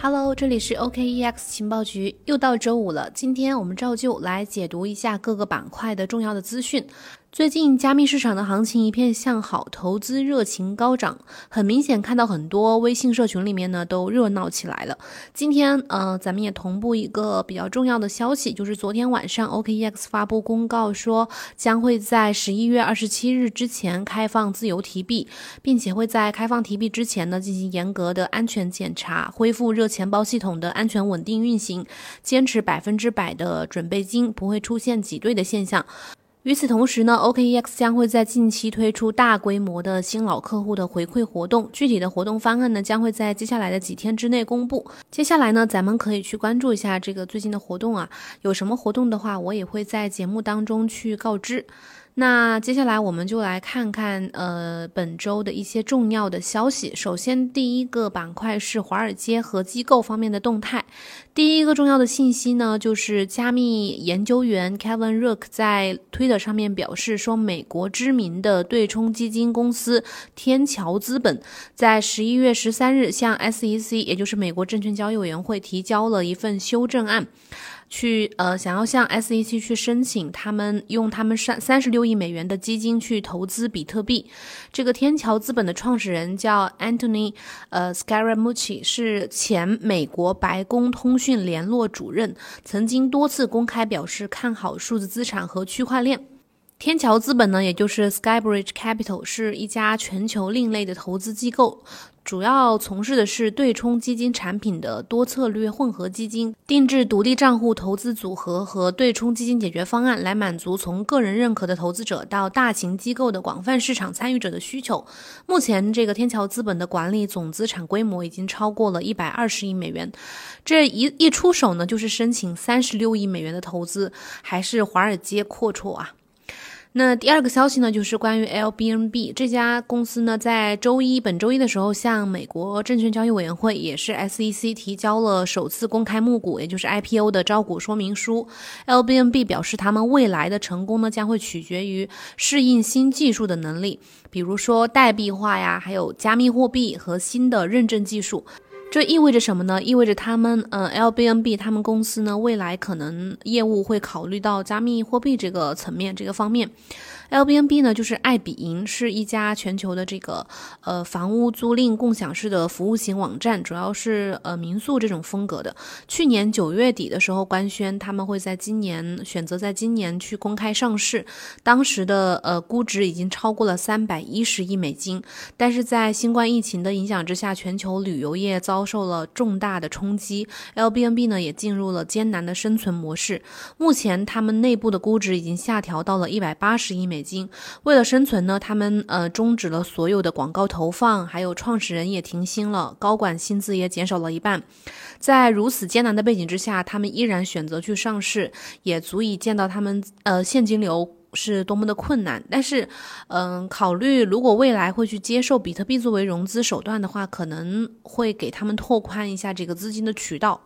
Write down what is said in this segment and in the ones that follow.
Hello，这里是 OKEX 情报局，又到周五了。今天我们照旧来解读一下各个板块的重要的资讯。最近加密市场的行情一片向好，投资热情高涨，很明显看到很多微信社群里面呢都热闹起来了。今天呃，咱们也同步一个比较重要的消息，就是昨天晚上 OKEX 发布公告说，将会在十一月二十七日之前开放自由提币，并且会在开放提币之前呢进行严格的安全检查，恢复热钱包系统的安全稳定运行，坚持百分之百的准备金，不会出现挤兑的现象。与此同时呢，OKEX 将会在近期推出大规模的新老客户的回馈活动，具体的活动方案呢将会在接下来的几天之内公布。接下来呢，咱们可以去关注一下这个最近的活动啊，有什么活动的话，我也会在节目当中去告知。那接下来我们就来看看，呃，本周的一些重要的消息。首先，第一个板块是华尔街和机构方面的动态。第一个重要的信息呢，就是加密研究员 Kevin Rook 在推特上面表示说，美国知名的对冲基金公司天桥资本在十一月十三日向 SEC，也就是美国证券交易委员会提交了一份修正案。去呃，想要向 SEC 去申请，他们用他们三三十六亿美元的基金去投资比特币。这个天桥资本的创始人叫 Anthony 呃 Scaramucci，是前美国白宫通讯联络主任，曾经多次公开表示看好数字资产和区块链。天桥资本呢，也就是 Skybridge Capital，是一家全球另类的投资机构。主要从事的是对冲基金产品的多策略混合基金、定制独立账户投资组合和对冲基金解决方案，来满足从个人认可的投资者到大型机构的广泛市场参与者的需求。目前，这个天桥资本的管理总资产规模已经超过了一百二十亿美元，这一一出手呢，就是申请三十六亿美元的投资，还是华尔街阔绰啊！那第二个消息呢，就是关于 l b n b 这家公司呢，在周一本周一的时候，向美国证券交易委员会，也是 SEC 提交了首次公开募股，也就是 IPO 的招股说明书。l b n b 表示，他们未来的成功呢，将会取决于适应新技术的能力，比如说代币化呀，还有加密货币和新的认证技术。这意味着什么呢？意味着他们，呃，LBNB 他们公司呢，未来可能业务会考虑到加密货币这个层面、这个方面。LBNB 呢，就是爱彼迎，是一家全球的这个呃房屋租赁共享式的服务型网站，主要是呃民宿这种风格的。去年九月底的时候官宣，他们会在今年选择在今年去公开上市，当时的呃估值已经超过了三百一十亿美金。但是在新冠疫情的影响之下，全球旅游业遭受了重大的冲击，LBNB 呢也进入了艰难的生存模式。目前他们内部的估值已经下调到了一百八十亿美。美金，为了生存呢，他们呃终止了所有的广告投放，还有创始人也停薪了，高管薪资也减少了一半。在如此艰难的背景之下，他们依然选择去上市，也足以见到他们呃现金流是多么的困难。但是，嗯，考虑如果未来会去接受比特币作为融资手段的话，可能会给他们拓宽一下这个资金的渠道。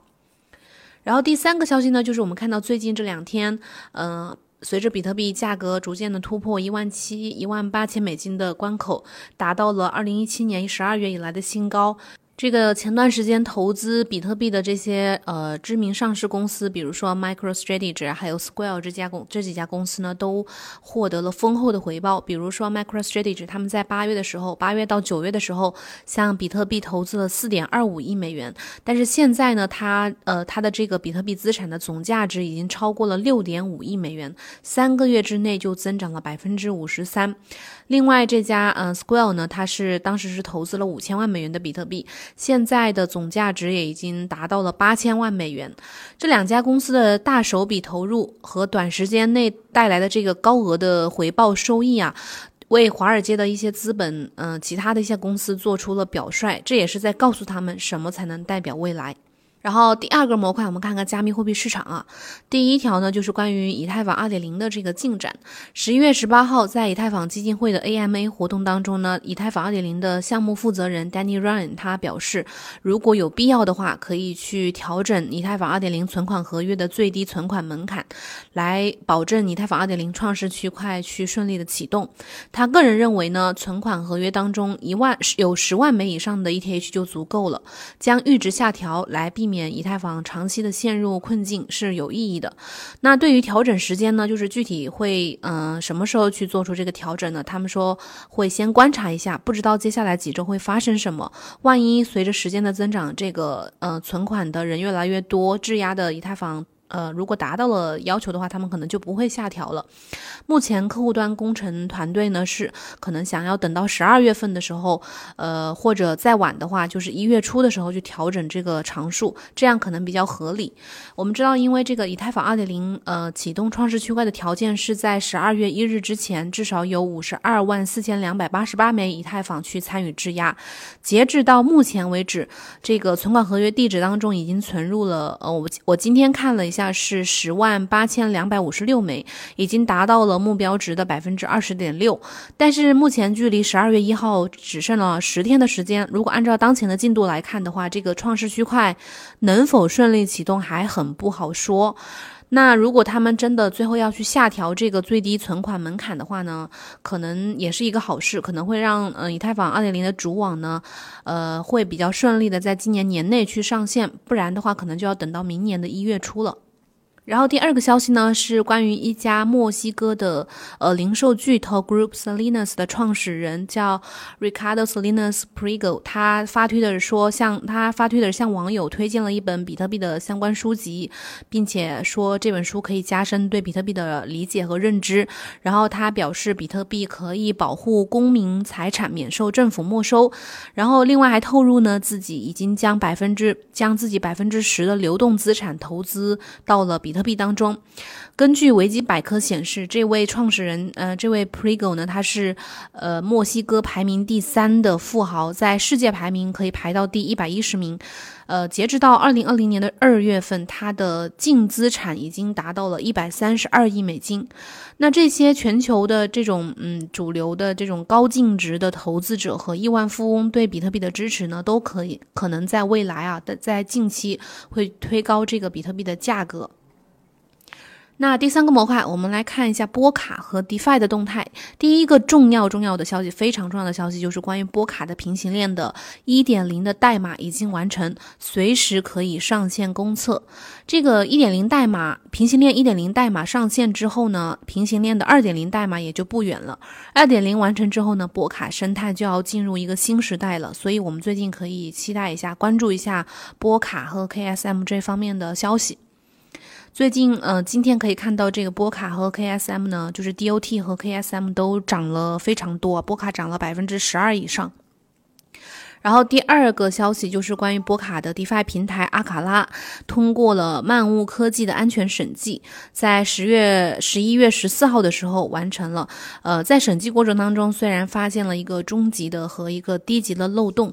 然后第三个消息呢，就是我们看到最近这两天，嗯。随着比特币价格逐渐的突破一万七、一万八千美金的关口，达到了二零一七年十二月以来的新高。这个前段时间投资比特币的这些呃知名上市公司，比如说 MicroStrategy 还有 Square 这家公这几家公司呢，都获得了丰厚的回报。比如说 MicroStrategy，他们在八月的时候，八月到九月的时候，向比特币投资了四点二五亿美元。但是现在呢，它呃它的这个比特币资产的总价值已经超过了六点五亿美元，三个月之内就增长了百分之五十三。另外这家嗯 Square 呢，它是当时是投资了五千万美元的比特币。现在的总价值也已经达到了八千万美元。这两家公司的大手笔投入和短时间内带来的这个高额的回报收益啊，为华尔街的一些资本，嗯，其他的一些公司做出了表率。这也是在告诉他们什么才能代表未来。然后第二个模块，我们看看加密货币市场啊。第一条呢，就是关于以太坊二点零的这个进展。十一月十八号，在以太坊基金会的 AMA 活动当中呢，以太坊二点零的项目负责人 Danny Ryan 他表示，如果有必要的话，可以去调整以太坊二点零存款合约的最低存款门槛，来保证以太坊二点零创世区块去顺利的启动。他个人认为呢，存款合约当中一万有十万枚以上的 ETH 就足够了，将阈值下调来避免。免以太坊长期的陷入困境是有意义的。那对于调整时间呢，就是具体会嗯什么时候去做出这个调整呢？他们说会先观察一下，不知道接下来几周会发生什么。万一随着时间的增长，这个呃存款的人越来越多，质押的以太坊。呃，如果达到了要求的话，他们可能就不会下调了。目前客户端工程团队呢是可能想要等到十二月份的时候，呃，或者再晚的话，就是一月初的时候去调整这个常数，这样可能比较合理。我们知道，因为这个以太坊二点零呃启动创世区块的条件是在十二月一日之前至少有五十二万四千两百八十八枚以太坊去参与质押。截至到目前为止，这个存款合约地址当中已经存入了呃，我我今天看了一下。是十万八千两百五十六枚，已经达到了目标值的百分之二十点六。但是目前距离十二月一号只剩了十天的时间。如果按照当前的进度来看的话，这个创世区块能否顺利启动还很不好说。那如果他们真的最后要去下调这个最低存款门槛的话呢，可能也是一个好事，可能会让嗯以太坊二点零的主网呢，呃会比较顺利的在今年年内去上线。不然的话，可能就要等到明年的一月初了。然后第二个消息呢，是关于一家墨西哥的呃零售巨头 Group Salinas 的创始人叫 Ricardo Salinas Prigo，他发推的说向他发推的向网友推荐了一本比特币的相关书籍，并且说这本书可以加深对比特币的理解和认知。然后他表示比特币可以保护公民财产免受政府没收。然后另外还透露呢，自己已经将百分之将自己百分之十的流动资产投资到了比。比特币当中，根据维基百科显示，这位创始人，呃，这位 Prigo 呢，他是呃墨西哥排名第三的富豪，在世界排名可以排到第一百一十名。呃，截止到二零二零年的二月份，他的净资产已经达到了一百三十二亿美金。那这些全球的这种嗯主流的这种高净值的投资者和亿万富翁对比特币的支持呢，都可以可能在未来啊的在近期会推高这个比特币的价格。那第三个模块，我们来看一下波卡和 DeFi 的动态。第一个重要重要的消息，非常重要的消息，就是关于波卡的平行链的1.0的代码已经完成，随时可以上线公测。这个1.0代码平行链1.0代码上线之后呢，平行链的2.0代码也就不远了。2.0完成之后呢，波卡生态就要进入一个新时代了。所以，我们最近可以期待一下，关注一下波卡和 KSM 这方面的消息。最近，呃，今天可以看到这个波卡和 KSM 呢，就是 DOT 和 KSM 都涨了非常多，波卡涨了百分之十二以上。然后第二个消息就是关于波卡的 DeFi 平台阿卡拉通过了漫物科技的安全审计，在十月十一月十四号的时候完成了。呃，在审计过程当中，虽然发现了一个中级的和一个低级的漏洞。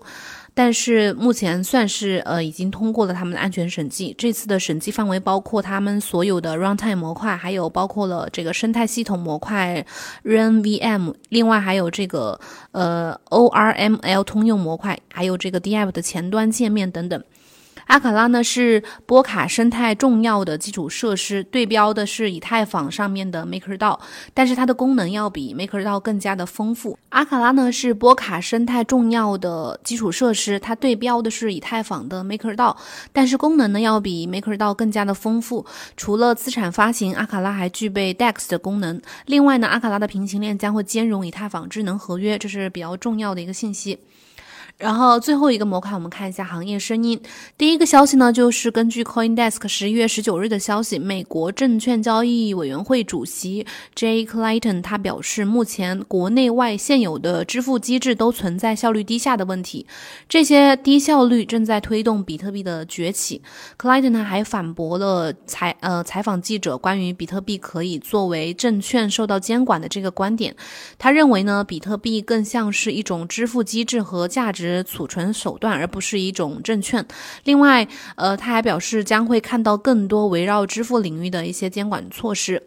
但是目前算是呃已经通过了他们的安全审计。这次的审计范围包括他们所有的 runtime 模块，还有包括了这个生态系统模块 RunVM，另外还有这个呃 ORML 通用模块，还有这个 DApp 的前端界面等等。阿卡拉呢是波卡生态重要的基础设施，对标的是以太坊上面的 MakerDAO，但是它的功能要比 MakerDAO 更加的丰富。阿卡拉呢是波卡生态重要的基础设施，它对标的是以太坊的 MakerDAO，但是功能呢要比 MakerDAO 更加的丰富。除了资产发行，阿卡拉还具备 DEX 的功能。另外呢，阿卡拉的平行链将会兼容以太坊智能合约，这是比较重要的一个信息。然后最后一个模块，我们看一下行业声音。第一个消息呢，就是根据 CoinDesk 十一月十九日的消息，美国证券交易委员会主席 Jay Clayton 他表示，目前国内外现有的支付机制都存在效率低下的问题，这些低效率正在推动比特币的崛起。Clayton 呢还反驳了采呃采访记者关于比特币可以作为证券受到监管的这个观点。他认为呢，比特币更像是一种支付机制和价值。储存手段，而不是一种证券。另外，呃，他还表示将会看到更多围绕支付领域的一些监管措施。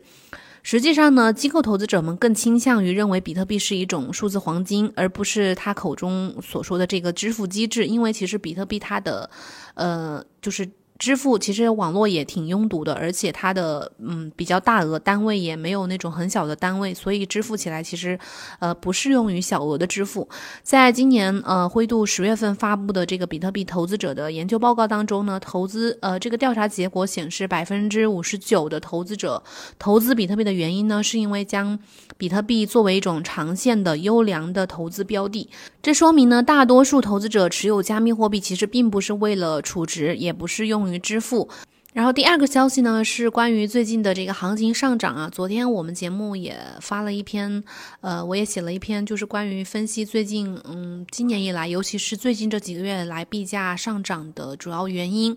实际上呢，机构投资者们更倾向于认为比特币是一种数字黄金，而不是他口中所说的这个支付机制。因为其实比特币它的，呃，就是。支付其实网络也挺拥堵的，而且它的嗯比较大额单位也没有那种很小的单位，所以支付起来其实呃不适用于小额的支付。在今年呃灰度十月份发布的这个比特币投资者的研究报告当中呢，投资呃这个调查结果显示，百分之五十九的投资者投资比特币的原因呢，是因为将比特币作为一种长线的优良的投资标的。这说明呢，大多数投资者持有加密货币其实并不是为了储值，也不是用于支付。然后第二个消息呢，是关于最近的这个行情上涨啊。昨天我们节目也发了一篇，呃，我也写了一篇，就是关于分析最近，嗯，今年以来，尤其是最近这几个月来币价上涨的主要原因。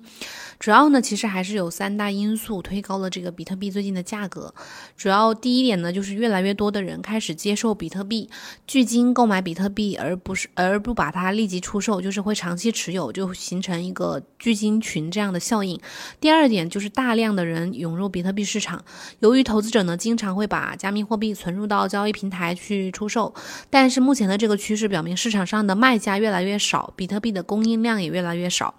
主要呢，其实还是有三大因素推高了这个比特币最近的价格。主要第一点呢，就是越来越多的人开始接受比特币，聚金购买比特币，而不是而不把它立即出售，就是会长期持有，就形成一个聚金群这样的效应。第二。二点就是大量的人涌入比特币市场，由于投资者呢经常会把加密货币存入到交易平台去出售，但是目前的这个趋势表明市场上的卖家越来越少，比特币的供应量也越来越少。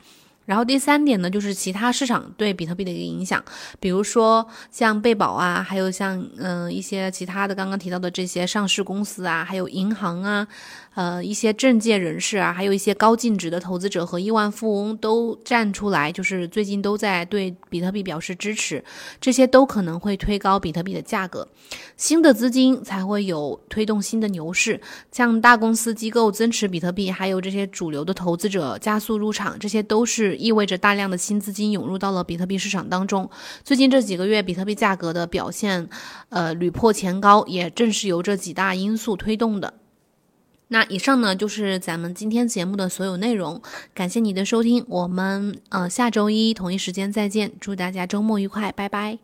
然后第三点呢，就是其他市场对比特币的一个影响，比如说像贝宝啊，还有像嗯一些其他的刚刚提到的这些上市公司啊，还有银行啊。呃，一些政界人士啊，还有一些高净值的投资者和亿万富翁都站出来，就是最近都在对比特币表示支持，这些都可能会推高比特币的价格。新的资金才会有推动新的牛市，像大公司机构增持比特币，还有这些主流的投资者加速入场，这些都是意味着大量的新资金涌入到了比特币市场当中。最近这几个月，比特币价格的表现，呃，屡破前高，也正是由这几大因素推动的。那以上呢就是咱们今天节目的所有内容，感谢你的收听，我们呃下周一同一时间再见，祝大家周末愉快，拜拜。